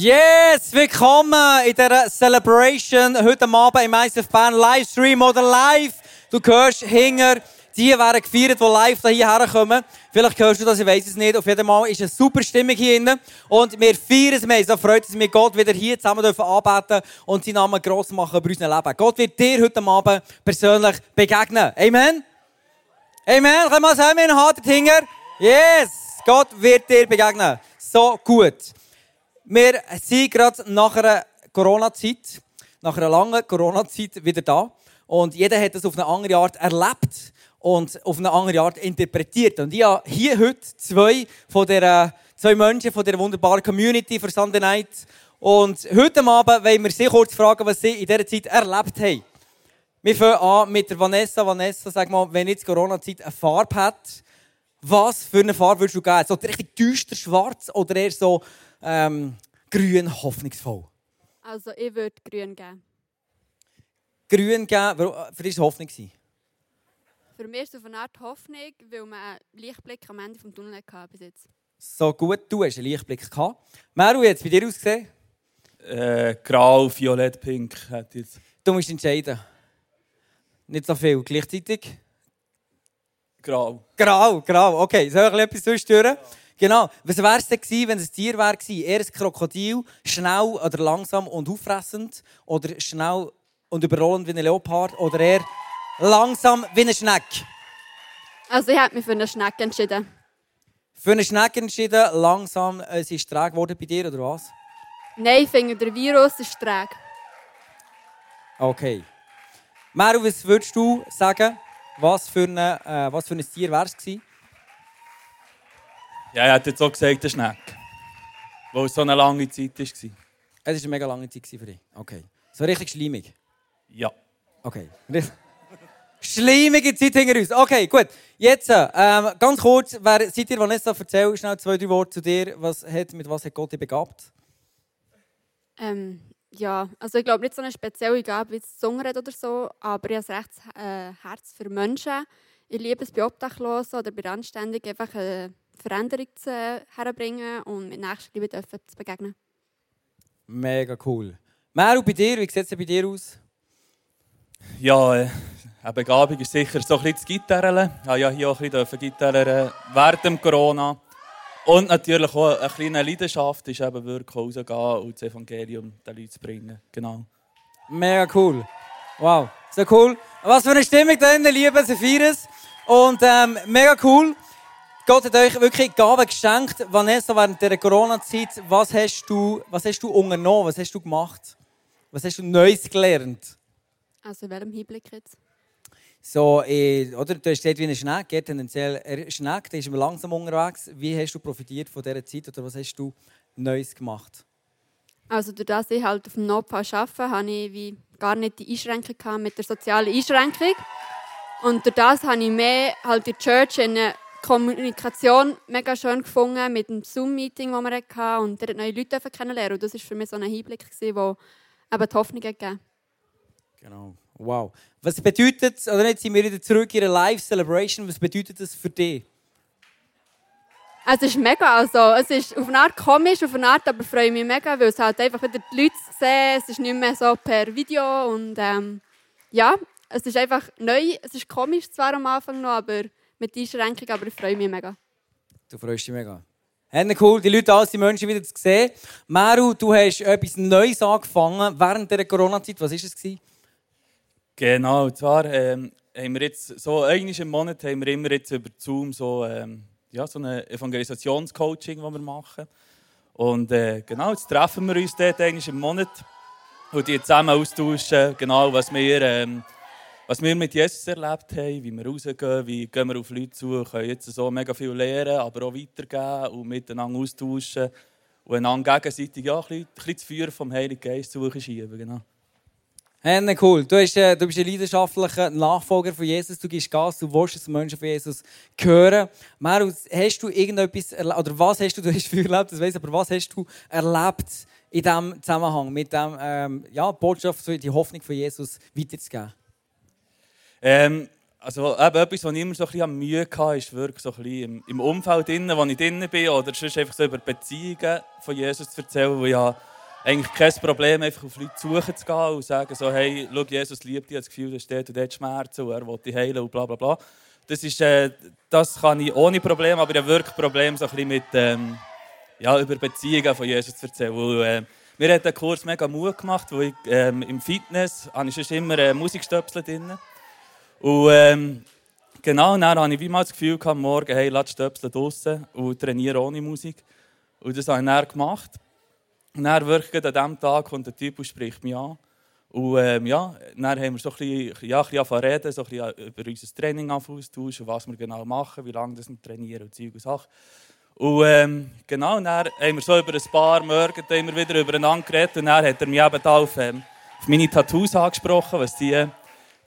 Yes, willkommen in dieser Celebration heute Abend im ICF Bern Livestream oder live. Du hörst hinger, die werden gefeiert, die live hierher kommen. Vielleicht hörst du das, ich weiß es nicht. Auf jeden Fall ist eine super Stimmung hier drin. Und wir feiern es, wir so freut es mich, Gott wieder hier zusammen dürfen anbeten und seinen Namen gross machen bei unserem Leben. Gott wird dir heute Abend persönlich begegnen. Amen? Amen? Können wir sagen, wir haben hinger? Yes! Gott wird dir begegnen. So gut. Wir sind gerade nach einer Corona-Zeit, nach einer langen Corona-Zeit wieder da. Und jeder hat das auf eine andere Art erlebt und auf eine andere Art interpretiert. Und ich habe hier heute zwei von der, zwei Menschen von der wunderbaren Community für Sunday Night. Und heute Abend wollen wir sehr kurz fragen, was sie in dieser Zeit erlebt haben. Wir fangen an mit der Vanessa. Vanessa, sag mal, wenn jetzt Corona-Zeit eine Farbe hat, was für eine Farbe würdest du geben? So richtig düster schwarz oder eher so ähm, grün hoffnungsvoll? Also ich würde grün geben. Grün geben, für dich war es Hoffnung. Für mich ist es auf eine Art Hoffnung, weil man einen Lichtblick am Ende des Tunnels hatte bis jetzt. So gut, du hast einen Lichtblick gehabt. Meru, jetzt bei dir ausgesehen? Äh, grau, violett, pink. Jetzt. Du musst entscheiden. Nicht so viel. Gleichzeitig? Grau. Grau, grau. Okay, soll ich etwas zustören? Ja. Genau. Was wäre es denn gewesen, wenn es ein Tier wäre gewesen? Eher ein Krokodil, schnell oder langsam und auffressend? Oder schnell und überrollend wie ein Leopard? Oder eher langsam wie eine Schnecke? Also ich habe mich für eine Schnecke entschieden. Für eine Schnecke entschieden, langsam. Äh, sie ist träge geworden bei dir, oder was? Nein, ich finde, der Virus ist träge. Okay. Meru, was würdest du sagen? Was für, eine, äh, was für ein Tier wäre es gewesen? Ja, er hat jetzt auch gesagt, der Schneck. Weil es so eine lange Zeit war. Es war eine mega lange Zeit für dich. Okay. So richtig schleimig? Ja. Okay. Schleimige Zeit hinter uns. Okay, gut. Jetzt, ähm, ganz kurz, wer seid ihr, Vanessa, erzähl schnell zwei, drei Worte zu dir. Was hat, mit was hat Gott dich begabt? Ähm, ja, also ich glaube nicht so eine spezielle Gabe wie das Songreden oder so, aber ich habe ein rechtes äh, Herz für Menschen. Ich liebe es bei Obdachlosen oder bei Anständigen einfach eine Veränderung zu, herbringen und mit Nächstenliebe dürfen zu begegnen. Mega cool. Meru, bei dir, wie sieht es bei dir aus? Ja, äh, eine Begabung ist sicher so ein bisschen das Gitarren. Ich durfte ja hier auch ein bisschen Gitarren während dem Corona. Und natürlich auch eine kleine Leidenschaft ist eben wirklich rausgehen und das Evangelium den Leuten zu bringen. Genau. Mega cool. Wow, so cool. Was für eine Stimmung da liebe lieben Sephiris. Und ähm, mega cool. Gott hat euch wirklich Gaben geschenkt. Vanessa, während der Corona-Zeit, was hast du, was hast du unternommen? Was hast du gemacht? Was hast du Neues gelernt? Also in welchem Hinblick jetzt? So, äh, oder, du hast gesagt, wie eine Schnecke, tendenziell eine Schnecke, die ist langsam unterwegs. Wie hast du profitiert von dieser Zeit oder was hast du Neues gemacht? Also durch das ich halt auf dem Notfall arbeite, habe ich wie gar nicht die Einschränkung mit der sozialen Einschränkung. Und durch das habe ich mehr halt die Church in eine Kommunikation mega schön gefunden mit dem Zoom-Meeting, das wir hatten und dort neue Leute kennenlernen. Und das war für mich so ein Einblick, der eben die Hoffnung gegeben Genau. Wow. Was bedeutet, oder jetzt sind wir wieder zurück in einer Live-Celebration, was bedeutet das für dich? Es ist mega, also es ist auf eine Art komisch, auf eine Art, aber freue mich mega, weil es halt einfach wieder die Leute sehen, es ist nicht mehr so per Video und ähm, ja, es ist einfach neu, es ist komisch zwar am Anfang noch, aber mit Einschränkung, aber ich freue mich mega. Du freust dich mega. Hey, cool, die Leute, alles die Menschen wieder zu sehen. Meru, du hast etwas Neues angefangen während der Corona-Zeit. Was war es? Genau, und zwar ähm, haben wir jetzt so einmal im Monat haben wir immer jetzt über Zoom so, ähm, ja, so ein Evangelisationscoaching, das wir machen. Und äh, genau, jetzt treffen wir uns dort einmal im Monat und die zusammen austauschen, genau, was wir, ähm, was wir mit Jesus erlebt haben, wie wir rausgehen, wie gehen wir auf Leute zu, können jetzt so mega viel lernen, aber auch weitergeben und miteinander austauschen und einander gegenseitig ja, ein bisschen, ein bisschen das Feuer vom Heiligen Geist schieben. Genau. Hey, cool. Du, hast, äh, du bist ein leidenschaftlicher Nachfolger von Jesus. Du gibst Gas, du willst, dass Menschen von Jesus hören. Marus, hast du irgendetwas oder was hast du, du hast viel erlebt, das weiss, aber was hast du erlebt in diesem Zusammenhang mit der ähm, ja, Botschaft, die Hoffnung von Jesus weiterzugeben? Ähm, also eben etwas, was ich immer so ein bisschen Mühe hatte, ist wirklich so ein bisschen im, Umfeld, drin, wo ich drin bin, oder sonst einfach so über Beziehungen von Jesus zu erzählen, wo ich habe eigentlich kein Problem, einfach auf Leute suchen zu gehen und zu sagen so, hey, schau, Jesus liebt dich, hat das Gefühl, da steht dort Schmerzen und er will dich heilen und bla bla bla. Das, ist, äh, das kann ich ohne Problem, aber ich habe wirklich Probleme so ein bisschen mit, ähm, ja, über Beziehungen von Jesus zu erzählen. Weil, äh, mir hat der Kurs mega Mut gemacht, wo ich ähm, im Fitness habe ich schon immer äh, Musikstöpsel drin. Und ähm, genau, dann hatte ich wie mal das Gefühl, gehabt, morgen, hey, lass Stöpsel draußen und trainiere ohne Musik. Und das habe ich dann gemacht. Und dann wirklich an diesem Tag kommt der Typ und spricht mich an. Und ähm, ja, dann haben wir so ein bisschen, ja, ein bisschen reden, so ein bisschen über unser Training austauschen, was wir genau machen, wie lange wir trainieren und Zeug und Sachen. Und ähm, genau, dann haben wir so über ein paar Monate immer wieder übereinander geredet und dann hat er mich eben auf, ähm, auf meine Tattoos angesprochen, was die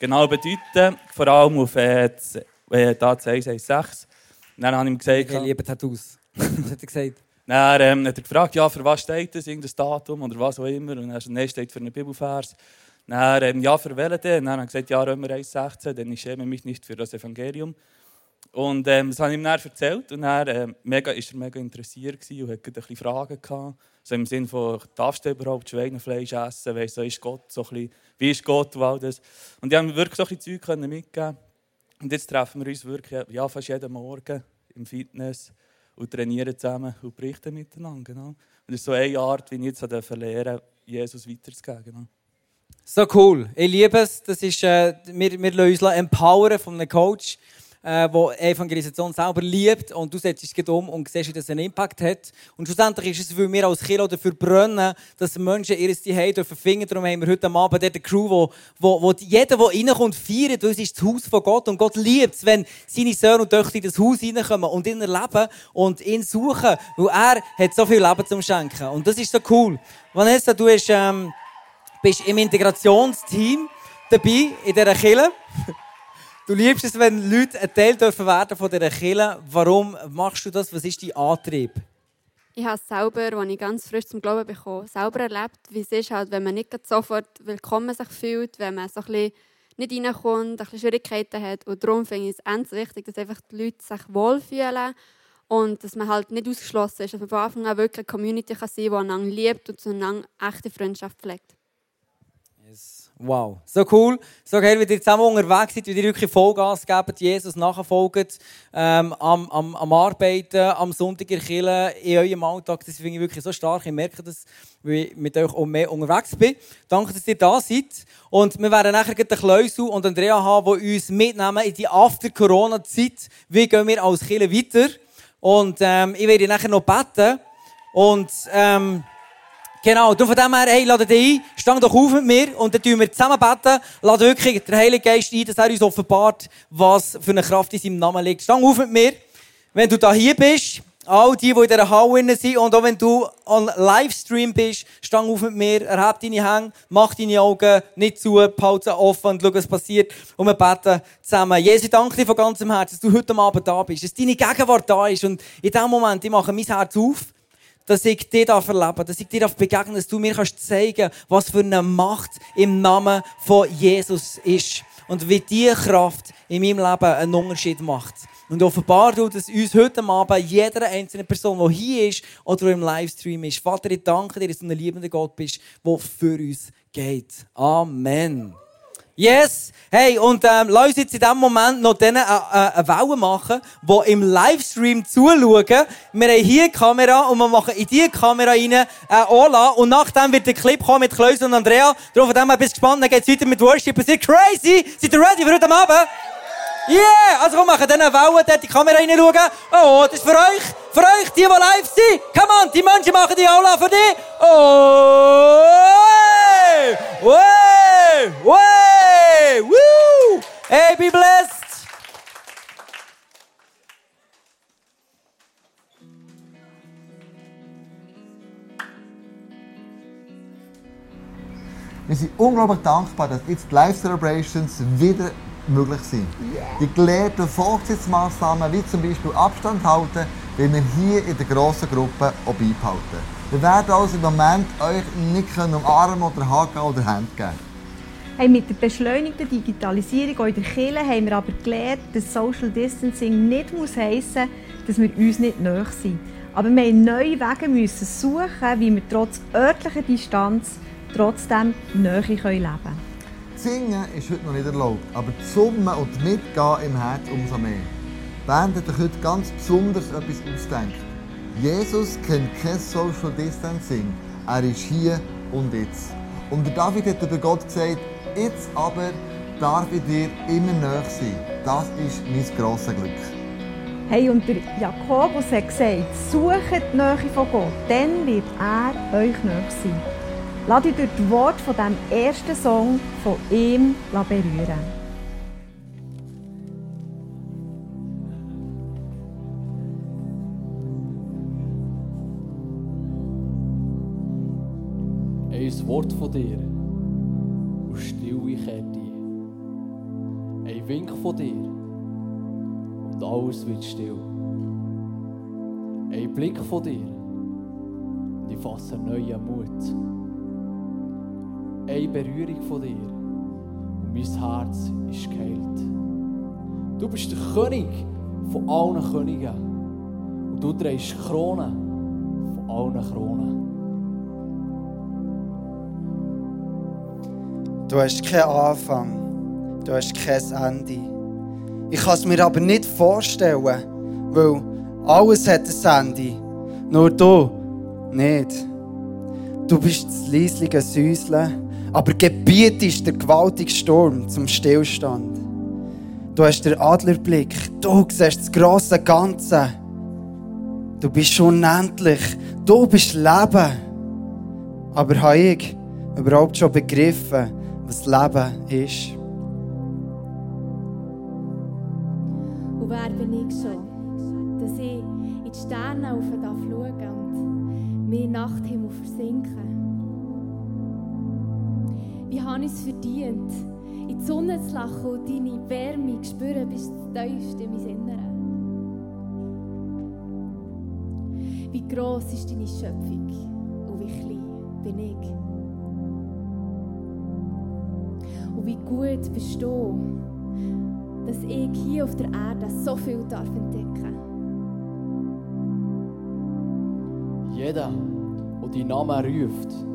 genau bedeuten, vor allem auf äh, äh, da 116. Dann habe ich ihm gesagt... Ich liebe Tattoos. was hat er gesagt? Dann ähm, hat er gefragt, ja, für was steht das, irgendein Datum oder was auch immer. Und dann hat er steht für einen Bibelvers. Dann, ähm, ja, für welchen denn? Dann hat er gesagt, ja, Römer 1,16, denn ich schäme mich nicht für das Evangelium. Und ähm, das habe ich ihm dann erzählt. Und dann ähm, mega, ist er mega interessiert und hatte ein bisschen Fragen. Gehabt. So im Sinne von, darfst du überhaupt Schweinefleisch essen? Weißt, so ist Gott, so bisschen, wie ist Gott und all das. Und ich habe wirklich so ein bisschen Zeug mitgeben Und jetzt treffen wir uns wirklich ja, fast jeden Morgen im Fitness und trainieren zusammen und berichten miteinander. Genau. Und das ist so eine Art, wie ich jetzt lernen Jesus weiterzugeben. Genau. So cool. Ich liebe es. Das ist, äh, wir, wir lassen uns empowern von einem Coach äh, Evangelisation selber liebt und du setzt es um und siehst, wie das einen Impact hat. Und schlussendlich ist es, weil wir als Kilo dafür brennen, dass Menschen ihr Zuhause dürfen finden. Darum haben wir heute Abend eine Crew, wo, wo, wo jeder, der reinkommt, feiert, weil es ist das Haus von Gott und Gott liebt es, wenn seine Söhne und Töchter in das Haus reinkommen und ihn erleben und ihn suchen, weil er hat so viel Leben zum Schenken. Und das ist so cool. Vanessa, du bist, ähm, bist im Integrationsteam dabei in dieser Kille. Du liebst es, wenn Leute ein Teil dürfen werden von dieser Kirche. Warum machst du das? Was ist dein Antrieb? Ich habe es selber, als ich ganz frisch zum Glauben bekomme, selber erlebt, wie es ist, halt, wenn man nicht sofort willkommen sich fühlt, wenn man so ein bisschen nicht reinkommt, ein Schwierigkeiten hat. Und darum finde ich es ganz wichtig, dass einfach die Leute sich wohlfühlen und dass man halt nicht ausgeschlossen ist, dass man von Anfang an wirklich eine Community kann sein kann, die einander liebt und zueinander echte Freundschaft pflegt. Wow, so cool. So geil, wie ihr zusammen unterwegs seid, wie ihr wirklich Vollgas gebt, Jesus nachfolgt, ähm, am, am, am Arbeiten, am Sonntag in Kirche, in eurem Alltag. Das finde ich wirklich so stark. Ich merke das, weil ich mit euch auch mehr unterwegs bin. Danke, dass ihr da seid. Und wir werden nachher den Kleusel und Andrea haben, die uns mitnehmen in die After-Corona-Zeit. Wie gehen wir als Kirche weiter? Und ähm, ich werde nachher noch beten. Und... Ähm, Genau, du von dem her, hey, lade dich ein, stang doch auf mit mir und dann tun wir zusammen beten. Lade wirklich den Heiligen Geist ein, dass er uns offenbart, was für eine Kraft in seinem Namen liegt. Stang auf mit mir. Wenn du da hier bist, all die, die in dieser Halle sind und auch wenn du on Livestream bist, stang auf mit mir, erheb deine Hände, mach deine Augen nicht zu, behalte offen und schau, was passiert. Und wir beten zusammen. Jesus, ich danke dir von ganzem Herzen, dass du heute Abend da bist, dass deine Gegenwart da ist und in diesem Moment, ich mache mein Herz auf dass ich dir darf erleben, dass ich dir darf begegnen, dass du mir kannst zeigen, was für eine Macht im Namen von Jesus ist und wie diese Kraft in meinem Leben einen Unterschied macht. Und offenbar du, dass uns heute Abend jeder einzelne Person, die hier ist oder im Livestream ist, Vater, ich danke dir, dass du ein liebender Gott bist, der für uns geht. Amen. Yes! Hey, und ähm, lass uns jetzt in diesem Moment noch denen äh, äh, eine Welle machen, die im Livestream zuschauen. Wir haben hier eine Kamera und wir machen in diese Kamera rein äh, Ola. Und nachdem wird der Clip kommen mit Klaus und Andrea. Darum von dem her bist gespannt, dann geht es weiter mit Worship. Es wird crazy! Seid ihr ready für heute Abend? Yeah! Also komm, machen dann eine Welle, dort die Kamera reinschauen. Oh, das ist für euch, für euch, die, die live sind. Come on, die Menschen machen die Aula für dich. Oh! Way! Way! Way! Woo! Hey, be blessed! Wir sind unglaublich dankbar, dass jetzt die Live Celebrations wieder möglich sind. Die gelehrten Vollzeitsmaßnahmen, wie zum Beispiel Abstand halten, werden wir hier in der grossen Gruppe auch beibehalten. Wir werden also im Moment euch nicht umarmen oder haken oder Hände geben. Hey, mit der beschleunigten Digitalisierung auch in der Kirche haben wir aber gelernt, dass Social Distancing nicht muss heissen muss, dass wir uns nicht näher sind. Aber wir mussten neue Wege müssen suchen, wie wir trotz örtlicher Distanz trotzdem Nähe leben können. Singen ist heute noch nicht erlaubt, aber das Summen und Mitgehen im Herz umso mehr. Die Band hat euch heute ganz besonders etwas ausgedacht. Jesus kennt kein Social Distancing. Er ist hier und jetzt. Und der David hat über Gott gesagt, jetzt aber darf ich dir immer näher sein. Das ist mein grosses Glück. Hey, und der Jakobus hat gesagt, sucht die Nähe von Gott, dann wird er euch näher sein. Lass dich durch das Wort von diesem ersten Song von ihm berühren. Ein Wort von dir und Stille kehrt ein. Ein Wink von dir und alles wird still. Ein Blick von dir und ich fasse neuen Mut. Eine Berührung von dir und mein Herz ist geheilt. Du bist der König von allen Königen und du drehst Kronen von allen Kronen. Du hast keinen Anfang, du hast kein Ende. Ich kann es mir aber nicht vorstellen, weil alles hat ein Ende. Nur du nicht. Du bist das leisliche Säuseln, aber gebietest der gewaltige Sturm zum Stillstand. Du hast den Adlerblick, du siehst das grosse Ganze. Du bist unendlich, du bist Leben. Aber habe ich überhaupt schon begriffen, was Leben ist. Und wer bin ich schon, dass ich in die Sterne schauen und mir Nachthimmel versinken? Wie habe ich es verdient, in die Sonne zu lachen und deine Wärme zu spüren bis tiefst in mein Innere? Wie gross ist deine Schöpfung und wie klein bin ich? Und wie gut bist du, dass ich hier auf der Erde so viel darf entdecken Jeder, der deinen Namen ruft,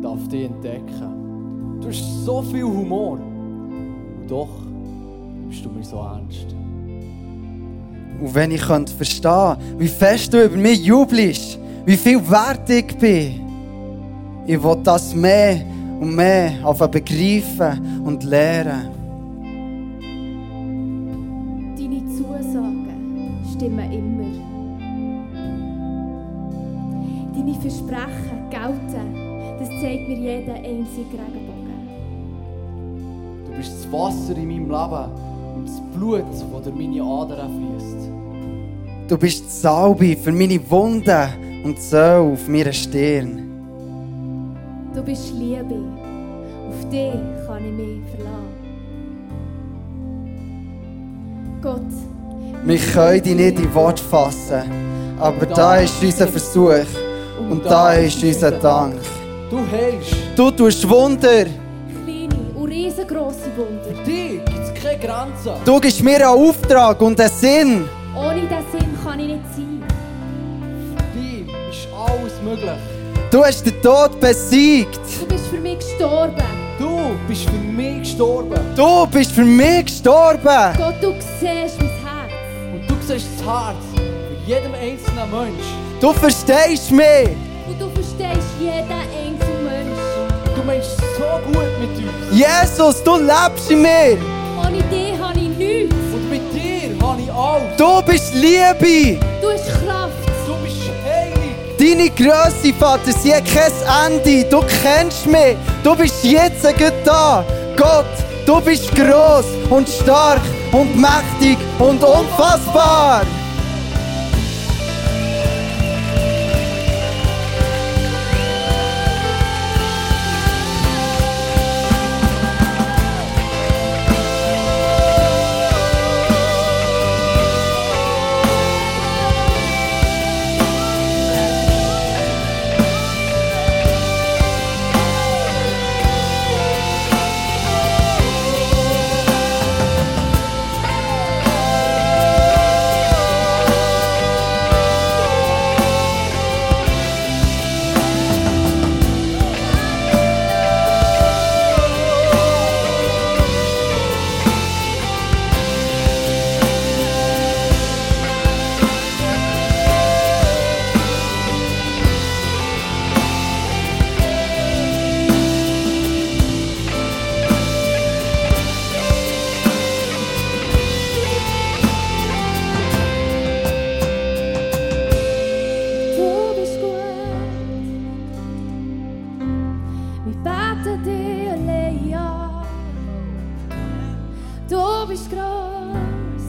darf dich entdecken. Du hast so viel Humor. Und doch bist du mir so ernst. Und wenn ich könnte verstehen, wie fest du über mich jubelst, wie viel wert ich bin, ich will das mehr und mehr auf begreifen und lernen. Deine Zusagen stimmen immer. Deine Versprechen gelten. Das zeigt mir jeder einzige Regenbogen. Du bist das Wasser in meinem Leben und das Blut, das durch meine Adern fließt. Du bist die Salbe für meine Wunden und so auf meiner Stirn. Du bist Liebe. Auf dich kann ich mich verlassen. Gott. Wir können dich nicht in Wort fassen, aber da ist unser Versuch und da ist unser Dank. Du heilst. Du tust Wunder. Riesengroße Wunder. Für dich gibt es keine Grenzen. Du gibst mir einen Auftrag und einen Sinn. Ohne diesen Sinn kann ich nicht sein. Für dich ist alles möglich. Du hast den Tod besiegt. Du bist für mich gestorben. Du bist für mich gestorben. Du bist für mich gestorben. Gott, du siehst mein Herz. Und du siehst das Herz von jedem einzelnen Mensch. Du verstehst mich. Und du verstehst jeden meinst so gut mit uns. Jesus, du lebst in mir. Ohne dich habe ich nichts. Und mit dir habe ich alles. Du bist Liebe. Du hast Kraft. Du bist heilig. Deine Größe, Vater, sie hat kein Ende. Du kennst mich. Du bist jetzt gut da. Gott, du bist groß und stark und mächtig und unfassbar. Gnade dir allein ja. Du bist groß,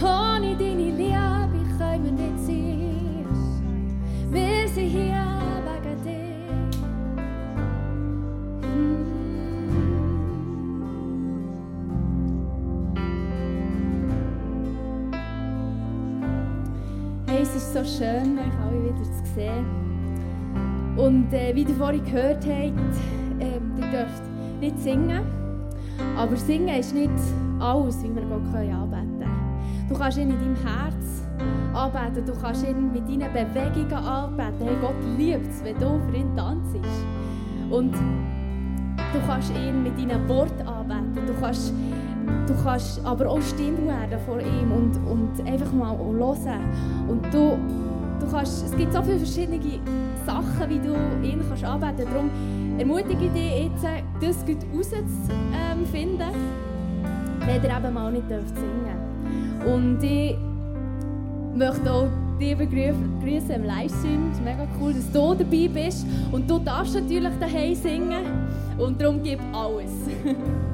ohne deine Liebe können wir nicht sein. Wir sind hier wegen dir. Hey, es ist so schön, euch alle wieder zu sehen. Und äh, wie ihr vorhin gehört habt, dürft nicht singen. Aber singen ist nicht alles, wie wir Gott anbeten können. Du kannst ihn in deinem Herz anbeten, du kannst ihn mit deinen Bewegungen anbeten. Hey, Gott liebt es, wenn du für ihn tanzt. Und du kannst ihn mit deinen Worten anbeten. Du kannst, du kannst aber auch still werden vor ihm und, und einfach mal hören. Und du, du kannst, es gibt so viele verschiedene Sachen, wie du ihn kannst anbeten kannst. Ermutige ich dich jetzt, das gut herauszufinden, wenn ihr eben mal nicht dürft singen Und ich möchte auch dich begrüßen im Livestream. Es ist mega cool, dass du dabei bist. Und du darfst natürlich daheim singen. Und darum gib alles.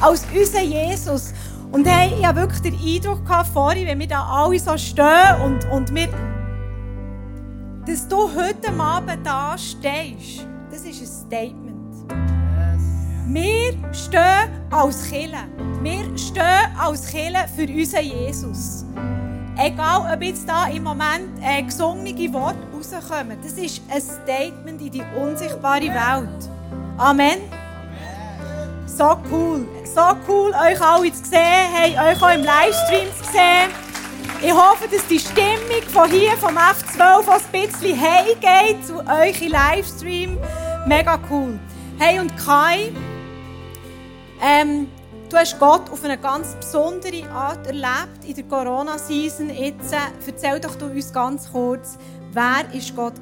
als unser Jesus. Und hey, ich hatte wirklich den Eindruck gehabt, vorhin, wenn wir da alle so stehen und, und wir, dass du heute Abend da stehst, das ist ein Statement. Wir stehen als Killer. Wir stehen als Killer für unseren Jesus. Egal, ob jetzt da im Moment äh, gesungene Worte rauskommen, das ist ein Statement in die unsichtbare Welt. Amen. So cool. So cool, euch alle zu sehen, hey, euch auch im Livestream zu sehen. Ich hoffe, dass die Stimmung von hier, vom F12, ein bisschen heimgeht zu euch im Livestream. Mega cool. Hey, und Kai, ähm, du hast Gott auf eine ganz besondere Art erlebt in der Corona-Season. Jetzt äh, erzähl doch du uns ganz kurz, wer war Gott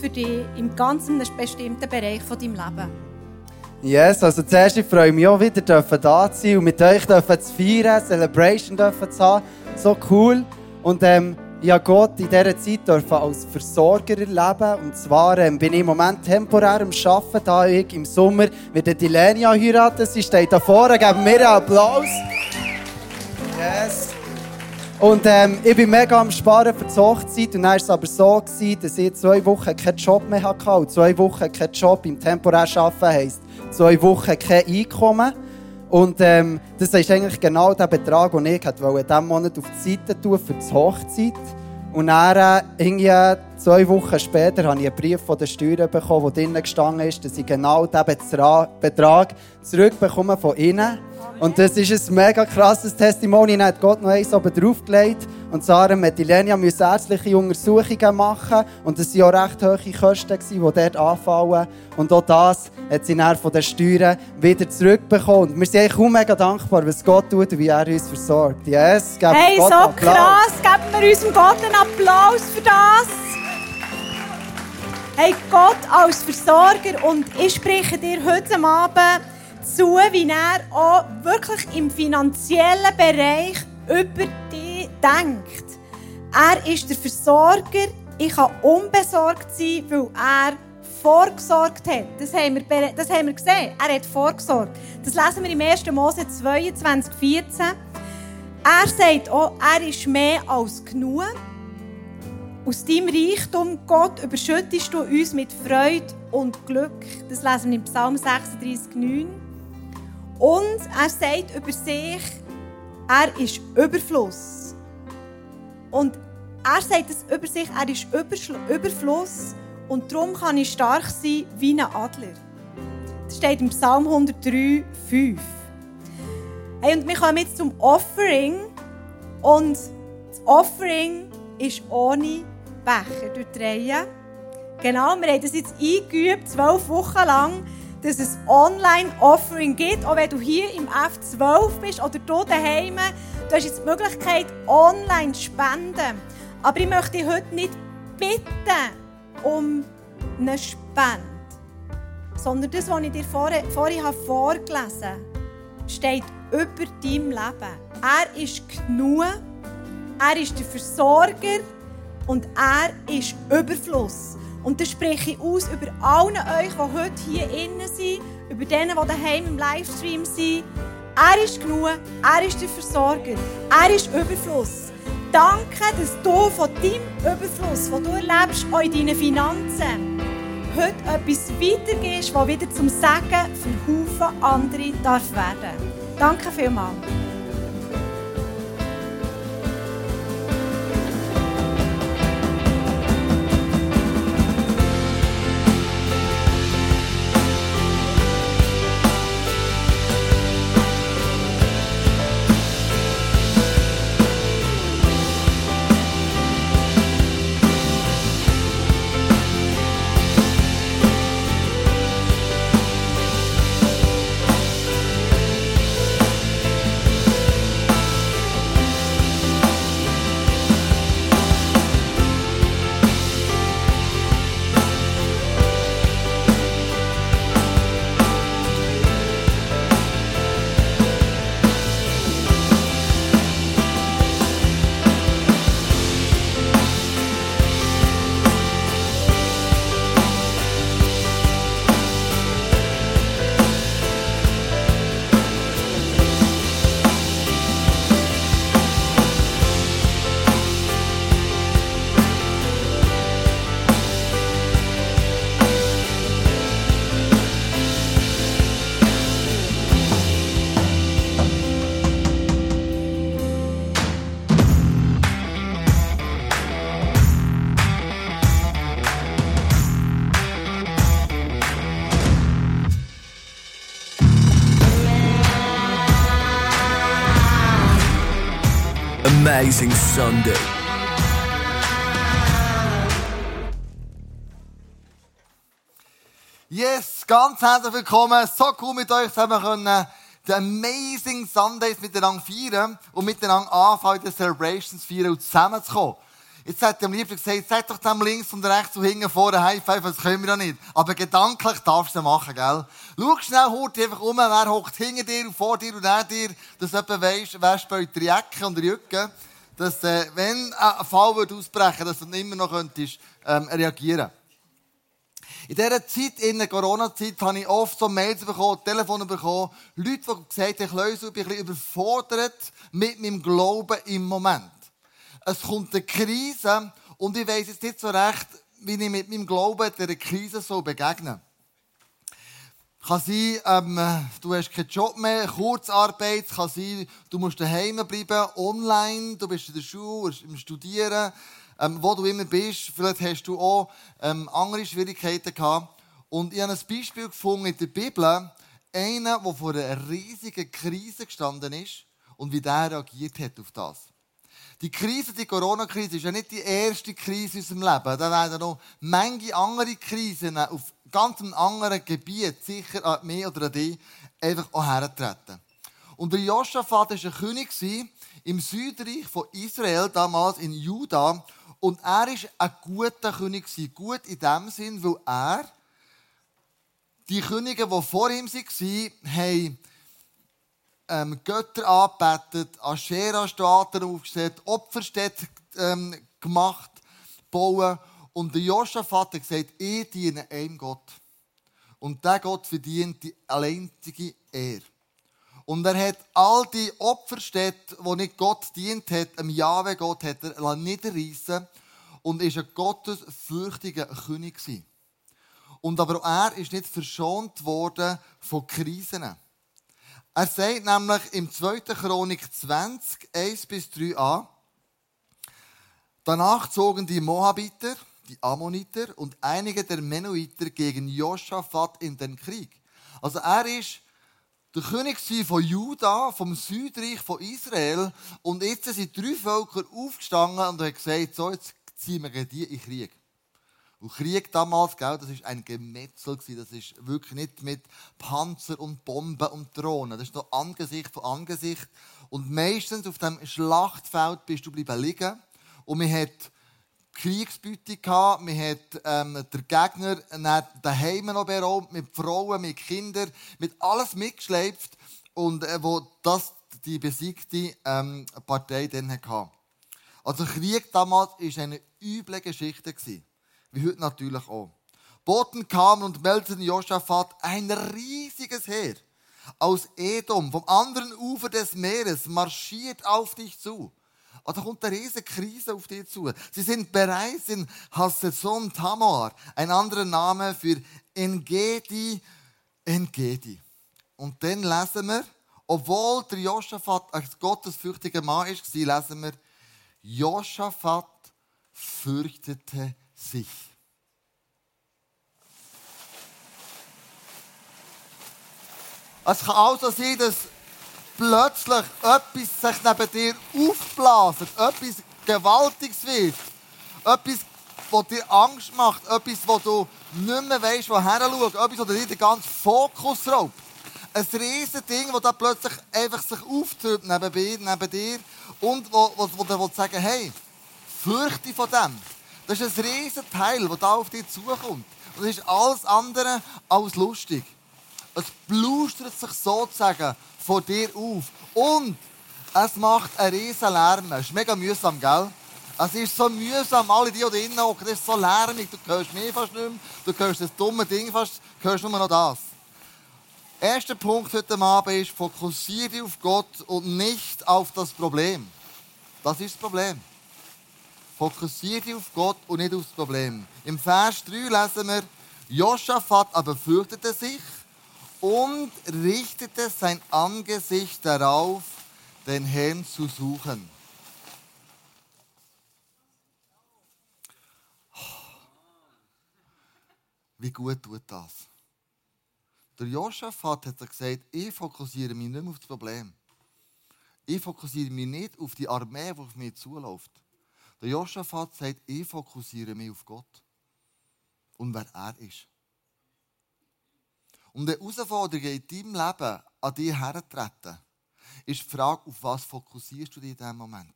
für dich im ganzen bestimmten Bereich von deinem Leben? Yes, also zuerst ich freue mich auch wieder, da zu sein und mit euch zu feiern, Celebration zu haben. So cool. Und ähm, ich habe Gott in dieser Zeit als Versorger erleben. Und zwar ähm, bin ich im Moment temporär am Arbeiten, da ich im Sommer mit die Lenia heiraten. Sie steht da vorne, geben mir einen Applaus. Yes. Und ähm, ich bin mega am Sparen für die Hochzeit. Und dann war es aber so, gewesen, dass ich zwei Wochen keinen Job mehr hatte. Und zwei Wochen keinen Job im temporär arbeiten heisst, zwei Wochen kein Einkommen. Und ähm, das ist eigentlich genau der Betrag, den ich wollte, in diesem Monat auf die Seite tun für die Hochzeit. Und dann, äh, zwei Wochen später, habe ich einen Brief von der Steuer bekommen, wo drinnen gestanden ist, dass ich genau diesen Betrag zurückbekomme von ihnen. Und das ist ein mega krasses Testimony. Dann hat Gott noch eins oben draufgelegt. Und Sarah und Lenia müssen ärztliche Untersuchungen machen. Und das waren auch recht hohe Kosten, die dort anfallen. Und auch das hat sie dann von den Steuern wieder zurückbekommen. Und wir sind eigentlich auch mega dankbar, was Gott tut und wie er uns versorgt. Yes, hey, Gott so Applaus. krass. Geben wir unserem Gott einen Applaus für das. Hey, Gott als Versorger. Und ich spreche dir heute Abend zu, wie er auch wirklich im finanziellen Bereich über dich denkt. Er ist der Versorger. Ich kann unbesorgt sein, weil er vorgesorgt hat. Das haben, wir, das haben wir gesehen. Er hat vorgesorgt. Das lesen wir im 1. Mose 22, 14. Er sagt auch, er ist mehr als genug. Aus deinem Reichtum, Gott, überschüttest du uns mit Freude und Glück. Das lesen wir im Psalm 36, 9. Und er sagt über sich, er ist Überfluss. Und er sagt es über sich, er ist Überfluss. Und darum kann ich stark sein wie ein Adler. Das steht im Psalm 103, 5. Hey, und wir kommen jetzt zum Offering. Und das Offering ist ohne Becher durch die. Genau, wir haben das jetzt eingeübt, zwölf Wochen lang dass es Online-Offering gibt, auch wenn du hier im F12 bist oder du daheim. Du hast jetzt die Möglichkeit, online zu spenden. Aber ich möchte dich heute nicht bitten um eine Spende, sondern das, was ich dir vorher, vorher vorgelesen habe, steht über deinem Leben. Er ist genug, er ist der Versorger und er ist Überfluss. Und das spreche ich aus über allen euch, die heute hier innen sind, über denen, die daheim im Livestream sind. Er ist genug, er ist der Versorger, er ist Überfluss. Danke, dass du von deinem Überfluss, den du erlebst, auch in deinen Finanzen, heute etwas weitergehst, das wieder zum Segen für Haufen andere darf werden. Danke vielmals. Amazing Sunday. Yes, ganz herzlich willkommen. So cool mit euch zusammen können die Amazing Sundays miteinander feiern und miteinander anfangen, die Celebrations feiern und zusammenzukommen. Jetzt hat am liebsten gesagt, sag doch dem links und rechts und hinten vorne High Five, das können wir ja nicht. Aber gedanklich darfst du es machen, gell? Schau schnell, hurt einfach um, wer hockt hinter dir und vor dir und neben dir, dass etwa weisst, wer spielt die Ecke und die Rücken, dass, äh, wenn ein Fall würde ausbrechen dass du immer noch könntest, ähm, reagieren in dieser Zeit, in der Corona-Zeit, habe ich oft so Mails bekommen, Telefone bekommen, Leute, die gesagt haben, ich bin ein bisschen überfordert mit meinem Glauben im Moment. Es kommt eine Krise und ich weiß jetzt nicht so recht, wie ich mit meinem Glauben dieser Krise so begegne. Kann sein, ähm, du hast keinen Job mehr, Kurzarbeit, kann sein, du musst daheim bleiben, online, du bist in der Schule, im Studieren, ähm, wo du immer bist. Vielleicht hast du auch ähm, andere Schwierigkeiten gehabt. Und ich habe ein Beispiel gefunden in der Bibel, einer, der vor einer riesigen Krise gestanden ist und wie der reagiert hat auf das. Die Krise, die Corona-Krise, ist ja nicht die erste Krise in unserem Leben. Da werden noch manche andere Krisen auf ganz anderen Gebiet, sicher an mich oder an dich, einfach auch hertreten. Und der Josaphat war ein König im Südreich von Israel, damals in Juda. Und er war ein guter König. Gut in dem Sinn, weil er die Könige, die vor ihm waren, haben ähm, Götter angebetet, Aschera-Staaten aufgestellt, Opferstädte ähm, gemacht, bauen. Und der Josaphat hat gesagt, ich diene einem Gott. Und der Gott verdient die alleinige Ehre. Und er hat all die Opferstädte, die nicht Gott dient hat, dem Jahwe Gott, hat er niederreissen und ist ein gottesfürchtiger König gewesen. Und aber er ist nicht verschont worden von Krisen. Er sagt nämlich im 2. Chronik 20, 1 bis 3a, Danach zogen die Moabiter, die Ammoniter und einige der Menoiter gegen Josaphat in den Krieg. Also er ist der König von Juda, vom Südreich von Israel. Und jetzt sind drei Völker aufgestanden und haben gesagt, so, jetzt ziehen wir die in Krieg. Und Krieg damals, gell, das war ein Gemetzel. Das ist wirklich nicht mit Panzer und Bomben und Drohnen. Das ist noch Angesicht von Angesicht. Und meistens auf dem Schlachtfeld bist du bleiben liegen. Und man hat Kriegsbeute gehabt. Man hat ähm, der Gegner daheim noch beraubt, mit Frauen, mit Kindern, mit alles mitgeschleift. Und äh, wo das die besiegte ähm, Partei dann hatte. Also Krieg damals war eine üble Geschichte. Wie heute natürlich auch. Boten kamen und meldeten Josaphat ein riesiges Heer aus Edom, vom anderen Ufer des Meeres, marschiert auf dich zu. Und da kommt eine riesige Krise auf dich zu. Sie sind bereits in Hasseson Tamar, ein anderer Name für Engedi, Engedi. Und dann lesen wir, obwohl der Josaphat ein gottesfürchtiger Mann ist, lesen wir, Josaphat fürchtete sich. Es kann also sein, dass plötzlich etwas sich neben dir aufblasen, etwas Gewaltiges wird, etwas, das dir Angst macht, etwas, wo du nicht mehr weißt, woher schauen, etwas, das dir den ganzen Fokus raubt. Ein riesiges Ding, das da plötzlich einfach sich auftürmt neben, neben dir und wo, wo, wo du sagen hey, fürchte von dem. Das ist ein riesiges Teil, das da auf dich zukommt. Und das ist alles andere als lustig. Es blustert sich sozusagen von dir auf. Und es macht einen riesen Lärm. Es ist mega mühsam, gell? Es ist so mühsam, alle die, die drinnen hocken, das ist so lärmig, du hörst mich fast nicht mehr, du hörst das dumme Ding fast, du hörst nur noch das. Erster Punkt heute Abend ist, fokussiere dich auf Gott und nicht auf das Problem. Das ist das Problem. Fokussiere dich auf Gott und nicht auf das Problem. Im Vers 3 lesen wir, Josaphat aber fürchtete sich und richtete sein Angesicht darauf, den Herrn zu suchen. Wie gut tut das? Der Josaphat hat gesagt, ich fokussiere mich nicht mehr auf das Problem. Ich fokussiere mich nicht auf die Armee, die auf mich zuläuft. Der Josaphat sagt, ich fokussiere mich auf Gott und wer er ist. Und eine Herausforderung in deinem Leben an dich hertreten, ist die Frage, auf was fokussierst du dich in diesem Moment?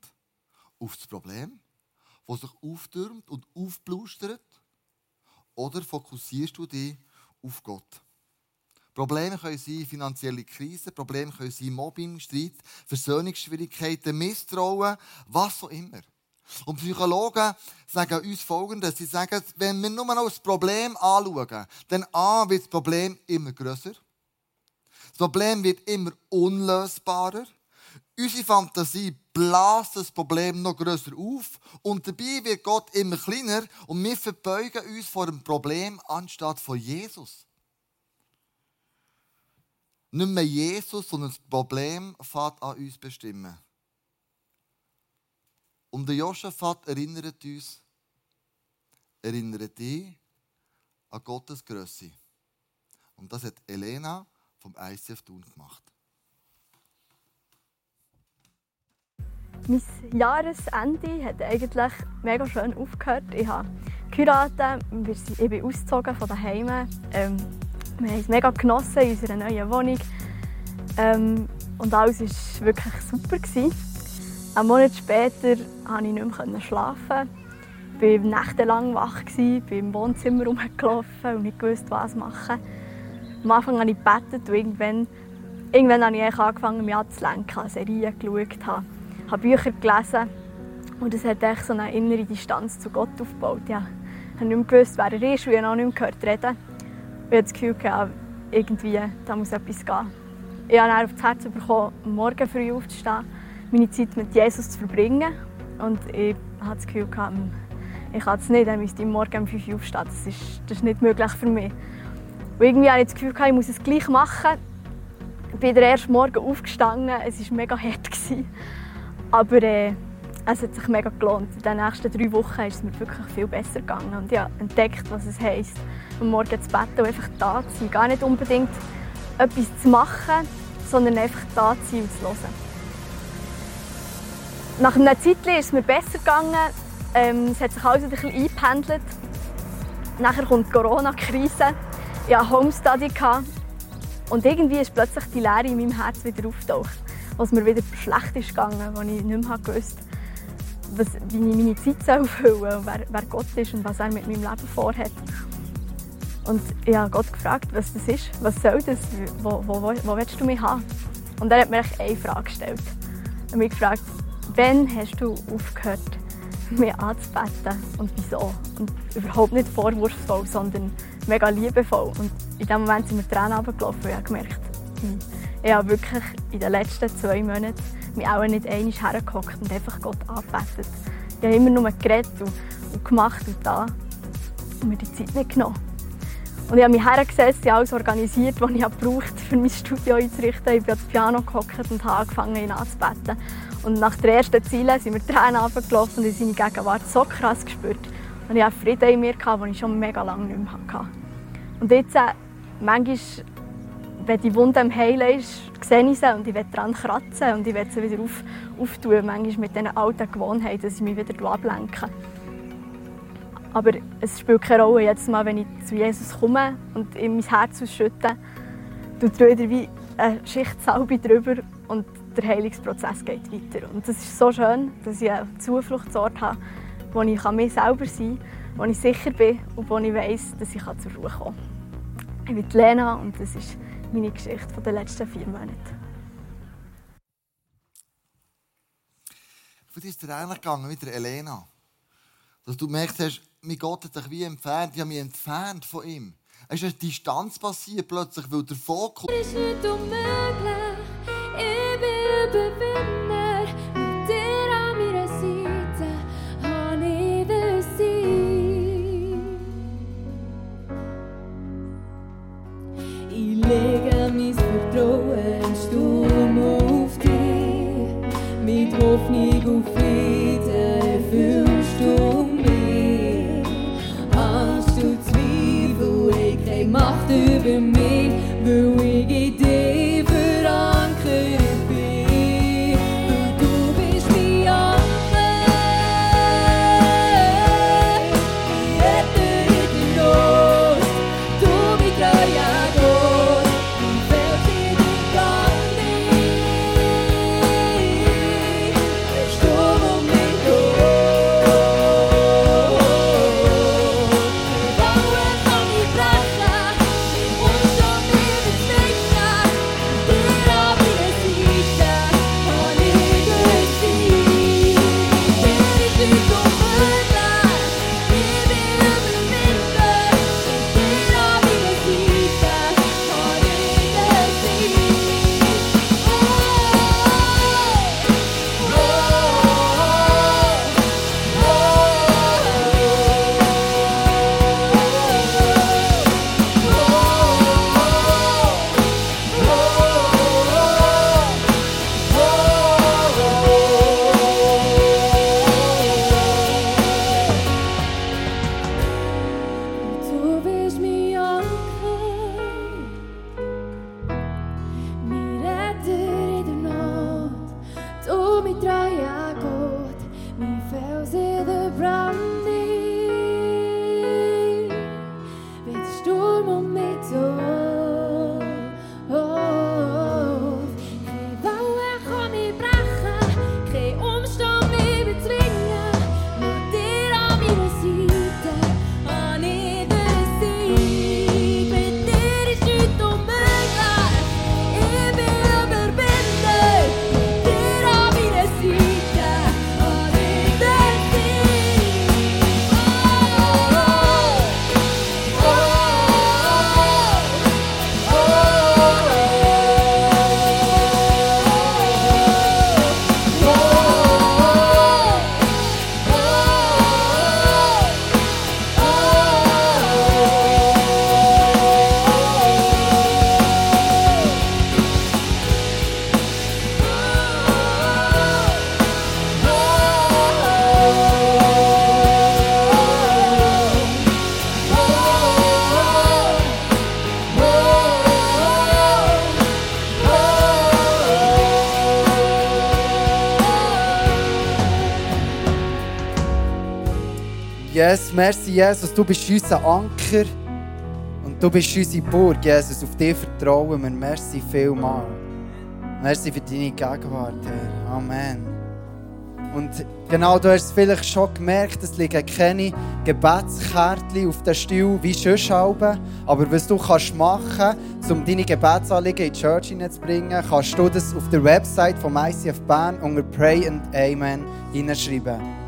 Auf das Problem, das sich auftürmt und aufblustert? Oder fokussierst du dich auf Gott? Probleme können sein finanzielle Krisen, Probleme können sein Mobbing, Streit, Versöhnungsschwierigkeiten, Misstrauen, was auch immer. Und Psychologen sagen uns Folgendes. Sie sagen, wenn wir nur noch das Problem anschauen, dann A, wird das Problem immer grösser. Das Problem wird immer unlösbarer. Unsere Fantasie bläst das Problem noch grösser auf und dabei wird Gott immer kleiner und wir verbeugen uns vor dem Problem anstatt vor Jesus. Nicht mehr Jesus, sondern das Problem fährt an uns bestimmen. Und der Josaphat erinnert uns, erinnert dich an Gottes Größe. Und das hat Elena vom ICF Thun gemacht. Mein Jahresende hat eigentlich mega schön aufgehört. Ich habe geheiratet, ich bin ausgezogen von daheim. Ähm, wir haben es mega genossen in unserer neuen Wohnung. Ähm, und alles war wirklich super. Gewesen. Einen Monat später konnte ich nicht mehr schlafen. Ich war nächtelang wach, bin im Wohnzimmer rumgelaufen und nicht gewusst, was machen. Am Anfang habe ich gebetet und irgendwann, irgendwann habe ich angefangen, mich anzulenken, habe Serien geschaut, habe, habe Bücher gelesen. Und es hat so eine innere Distanz zu Gott aufgebaut. Ja. Ich habe nicht mehr gewusst, wer er ist, und ich habe auch nicht mehr gehört reden. Ich hatte das Gefühl, irgendwie, da muss etwas gehen. Ich habe dann auf das Herz bekommen, morgen früh aufzustehen, meine Zeit mit Jesus zu verbringen. Und ich hatte das Gefühl, ich kann es nicht, ich müsste morgen um 5 Uhr aufstehen. Das ist, das ist nicht möglich für mich. Und irgendwie hatte ich das Gefühl, ich muss es gleich machen. Ich bin ersten Morgen aufgestanden, es war mega hart. Aber äh, es hat sich mega gelohnt. In den nächsten drei Wochen ist es mir wirklich viel besser gegangen. Und ich habe entdeckt, was es heisst, am Morgen zu beten und einfach da zu sein. Gar nicht unbedingt etwas zu machen, sondern einfach da zu sein und zu hören. Nach einer Zeit ist es mir besser gegangen. Ähm, es hat sich alles ein bisschen eingependelt. Nachher kommt die Corona-Krise. Ich hatte Homestudy. Und irgendwie ist plötzlich die Leere in meinem Herz wieder aufgetaucht. Was mir wieder schlecht ist gegangen, als ich nicht mehr wusste, was, wie ich meine Zeit füllen soll, wer, wer Gott ist und was er mit meinem Leben vorhat. Und ich habe Gott gefragt, was das ist, was soll das, wo, wo, wo, wo willst du mich haben? Und er hat mir eine Frage gestellt. Er hat mich gefragt, wann hast du aufgehört, mich anzubeten und wieso? Und überhaupt nicht vorwurfsvoll, sondern mega liebevoll. Und in dem Moment sind mir Tränen runtergelaufen und ich habe gemerkt, hm, ich habe wirklich in den letzten zwei Monaten mich auch nicht einmal hergehockt und einfach Gott angebetet. Ich habe immer nur geredet und, gemacht und da und mir die Zeit nicht genommen. Und ich habe mich hergesetzt, ich alles organisiert, was ich brauchte, um mein Studio einzurichten. Ich bin ans Piano gehockt und habe angefangen, ihn anzubeten. Und nach der ersten Ziele sind mir Tränen runtergelaufen und ich seine Gegenwart so krass gespürt. Und ich hatte Frieden in mir, den ich schon mega lange nicht mehr hatte. Und jetzt, äh, manchmal, wenn die Wunde am Heilen ist, sehe ich sie und ich will daran kratzen und ich will sie wieder auf, auftun. Manchmal mit diesen alten Gewohnheiten, dass ich mich wieder ablenke. Aber es spielt keine Rolle, jetzt mal, wenn ich zu Jesus komme und in mein Herz ausschütte, tut wieder wie eine Schicht Salbe drüber und der Heilungsprozess geht weiter. Und das ist so schön, dass ich einen Zufluchtsort habe, wo ich mir selber sein kann, wo ich sicher bin und wo ich weiß, dass ich zur Ruhe kommen kann. Ich bin Lena und das ist meine Geschichte der letzten vier Monate. Wie ist dir eigentlich gegangen mit der Elena? Dass du gemerkt hast, mein Gott hat dich wie entfernt, ich habe mich entfernt von ihm. Es ist eine Distanz passiert plötzlich, weil der Fokus... Es ist nicht unmöglich, ich bin Hoffnung auf Frieden erfüllst du mich. Angst und Zweifel haben keine Macht über mich, merci Jesus, du bist unser Anker und du bist unsere Burg, Jesus. Auf dich vertrauen wir. Merci vielmal. Merci für deine Gegenwart, Herr. Amen. Und genau, du hast es vielleicht schon gemerkt, es liegen keine Gebetskärtchen auf den Stuhl wie sonst halben. Aber was du kannst machen um deine Gebetsanliegen in die Church hineinzubringen, kannst du das auf der Website vom ICF Bern unter Pray and Amen hineinschreiben.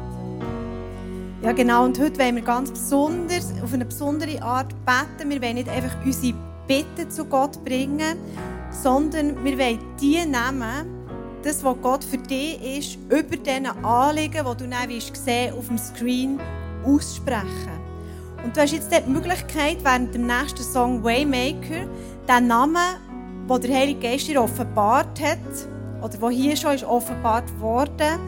Ja, genau. Und heute wollen wir ganz besonders, auf eine besondere Art beten. Wir wollen nicht einfach unsere Bitten zu Gott bringen, sondern wir wollen die nehmen, das, was Gott für dich ist, über diesen Anliegen, die du dann sehen auf dem Screen aussprechen. Und du hast jetzt die Möglichkeit, während dem nächsten Song Waymaker, den Namen, den der Heilige Geist dir offenbart hat, oder der hier schon ist offenbart worden,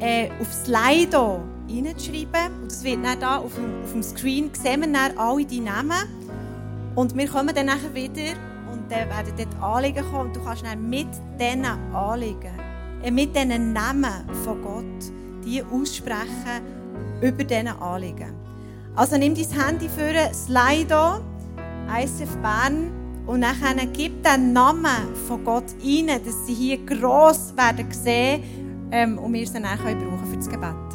äh, auf Slido reinzuschreiben. Und das wird dann da auf dem, auf dem Screen sehen wir dann alle die Namen. Und wir kommen dann nachher wieder und dann werden dort Anliegen kommen und du kannst dann mit diesen Anliegen, äh, mit diesen Namen von Gott, die aussprechen über diesen Anliegen. Also nimm dein Handy für Slido, ICF Bern und dann gib den Namen von Gott rein, dass sie hier gross werden sehen ähm, und wir sie dann brauchen für das Gebet.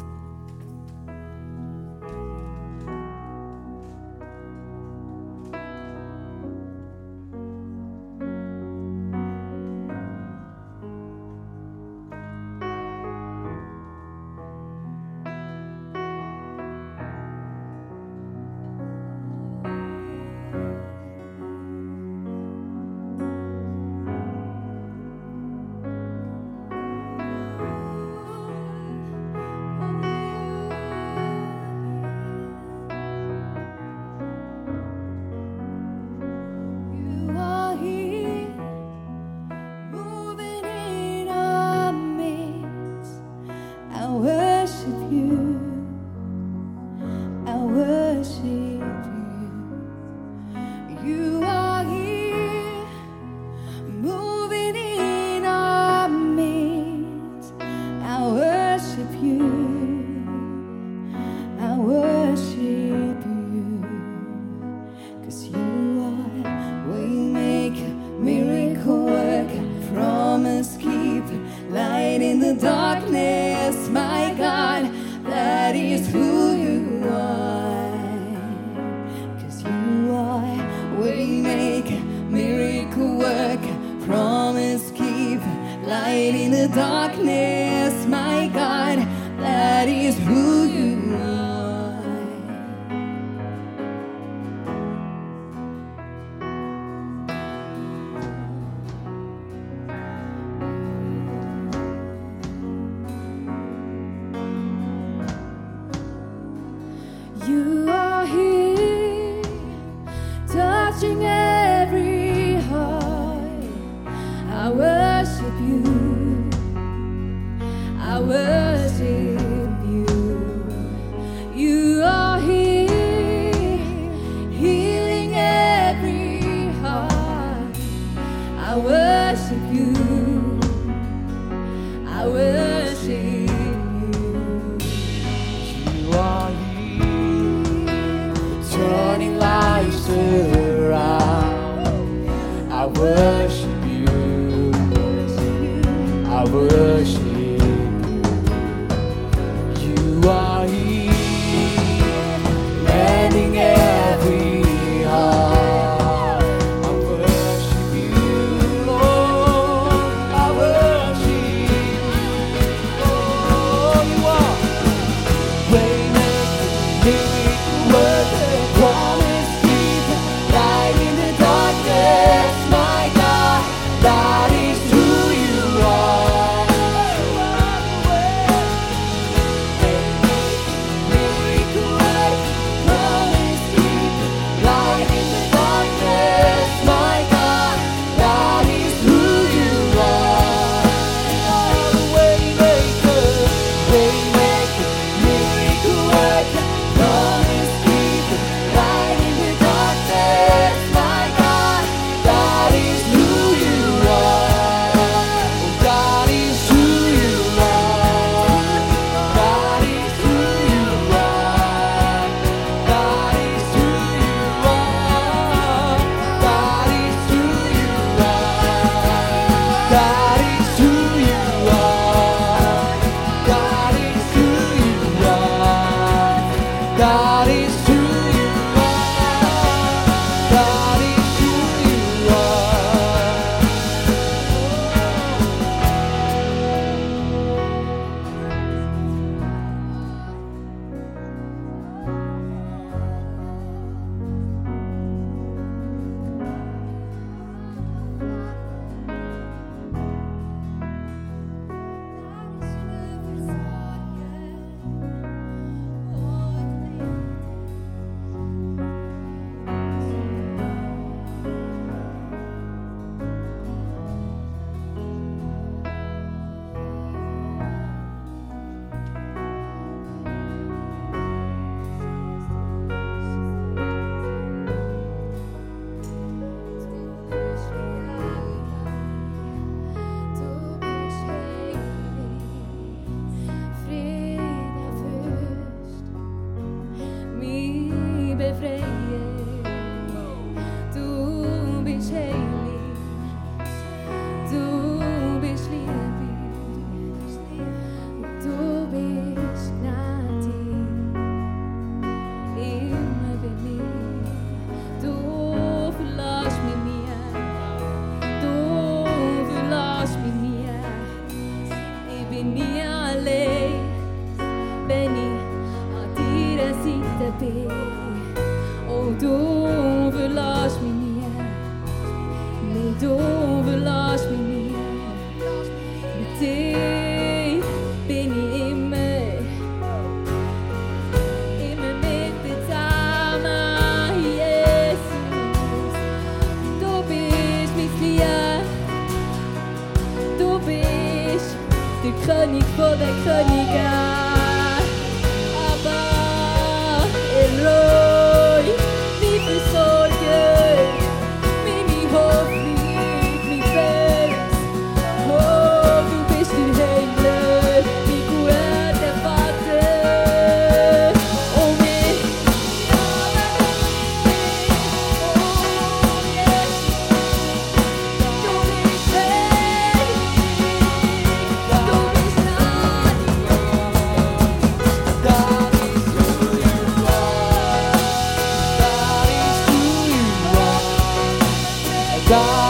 God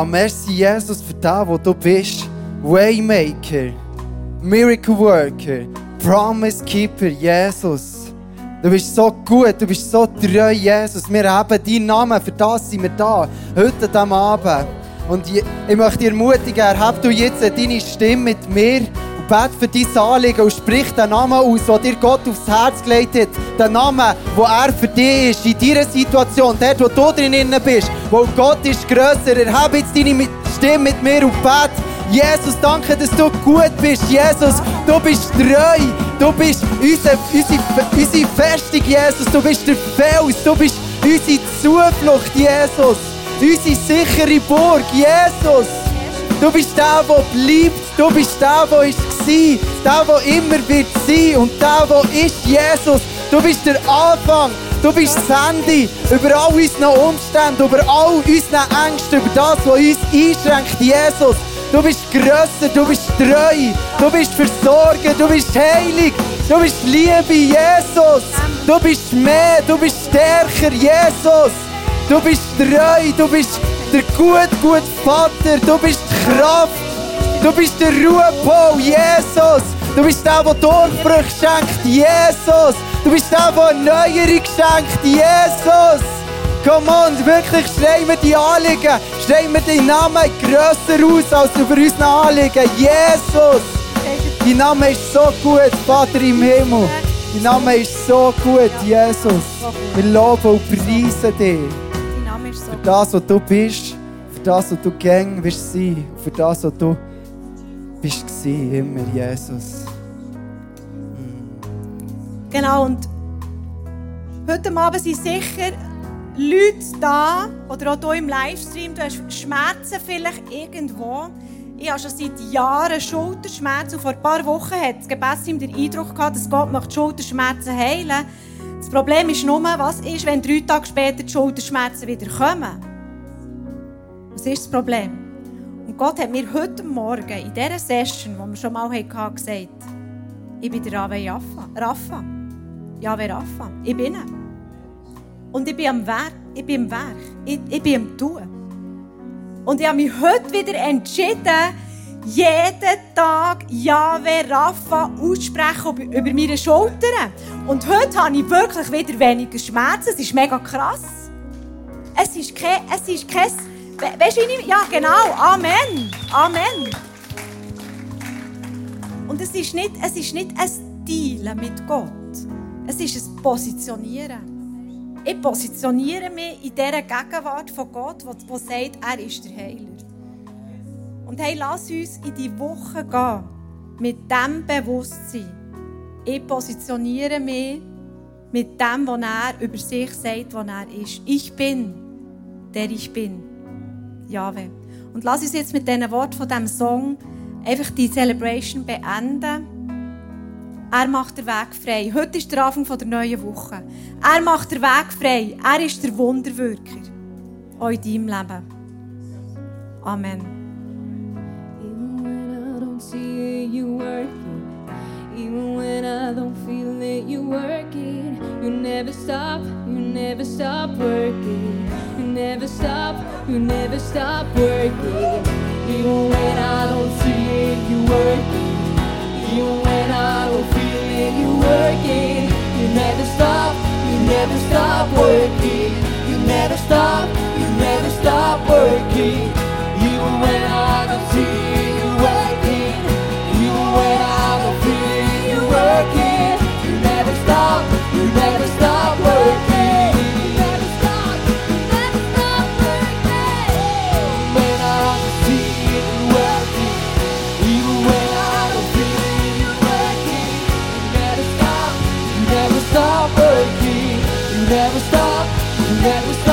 Ja, merci Jesus für das, wo du bist. Waymaker, Miracle Worker, Promise Keeper, Jesus. Du bist so gut, du bist so treu, Jesus. Wir haben deinen Namen, für das sind wir da. Heute diesem Abend. Und ich, möchte dich ermutigen, erheb du jetzt deine Stimme mit mir bete für dein Anliegen und sprich den Namen aus, den dir Gott aufs Herz gelegt hat. Den Namen, wo er für dich ist, in deiner Situation, dort, wo du drin bist, wo Gott ist grösser. Erhebe jetzt deine Stimme mit mir und bete. Jesus, danke, dass du gut bist. Jesus, du bist treu. Du bist unsere, unsere, unsere Festung, Jesus. Du bist der Fels. Du bist unsere Zuflucht, Jesus. Unsere sichere Burg, Jesus. Du bist der, der bleibt. Du bist der, der ist gsi. Der, der immer wird sein. Und der, der ist Jesus. Du bist der Anfang. Du bist das Ende über all unsere Umstände, über all unsere Ängste, über das, was uns einschränkt, Jesus. Du bist grösser, du bist treu, du bist Versorger, du bist heilig, du bist Liebe, Jesus. Du bist mehr, du bist stärker, Jesus. Du bist treu, du bist der gut, gut Vater, du bist die Kraft, du bist der Ruhepol, Jesus. Du bist der, der Durchbruch schenkt, Jesus. Du bist der, der Erneuerung schenkt, Jesus. Komm on, wirklich schreien wir die Anliegen, schreien wir deinen Namen grösser aus als über unsere Anliegen. Jesus! Dein Name ist so gut, Vater im Himmel. Dein Name ist so gut, Jesus. Wir loben und preisen dich. Für das, was du bist, für das, was du gäng wirst sein, für das, was du bist gewesen, immer, Jesus. Genau, und heute Abend sind sicher Leute da, oder auch hier im Livestream, du hast Schmerzen vielleicht irgendwo. Ich habe schon seit Jahren Schulterschmerzen. Und vor ein paar Wochen hat das Gebetsteam den Eindruck gehabt, dass Gott möchte Schulterschmerzen heilen Das Problem ist nur, was ist, wenn drei Tage später die Schulterschmerzen wieder kommen? Was ist das Problem? Und Gott hat mir heute Morgen in dieser Session, die wir schon mal hatten, gesagt, ich bin der Rave Rafa. Rafa. Jahwe Rafa. Ich bin er. Und ich bin am Werk. Ich bin am Werk. Ich, ich bin am Tun. Und ich habe mich heute wieder entschieden, jeden Tag Jahwe Rafa aussprechen über, meine Schultern. Und heute habe ich wirklich wieder weniger Schmerzen. Es ist mega krass. Es ist kein... Es ist kein we- weißt du, ich... Ja, genau. Amen. Amen. Und es ist nicht, es ist nicht ein Dealen mit Gott. Es ist ein Positionieren. Ich positioniere mich in dieser Gegenwart von Gott, wo sagt, er ist der Heiler. Und hey, lass uns in die Woche gehen mit dem Bewusstsein. Ich positioniere mich mit dem, was er über sich sagt, was er ist. Ich bin, der ich bin. Jahwe. Und lass uns jetzt mit diesen Worten von diesem Song einfach die Celebration beenden. Er macht den Weg frei. Heute ist der Anfang der neuen Woche. Er macht den Weg frei. Er ist der Wunderwirker. auch in deinem Leben. Amen. It, you working. Even when I don't feel it, you working. You never stop, you never stop working. You never stop, you never stop working. Even when I don't see it, you working. Even when I don't feel it, you working. You never stop, you never stop working. You never stop, you never stop working. Even when I don't see never stop, you never stop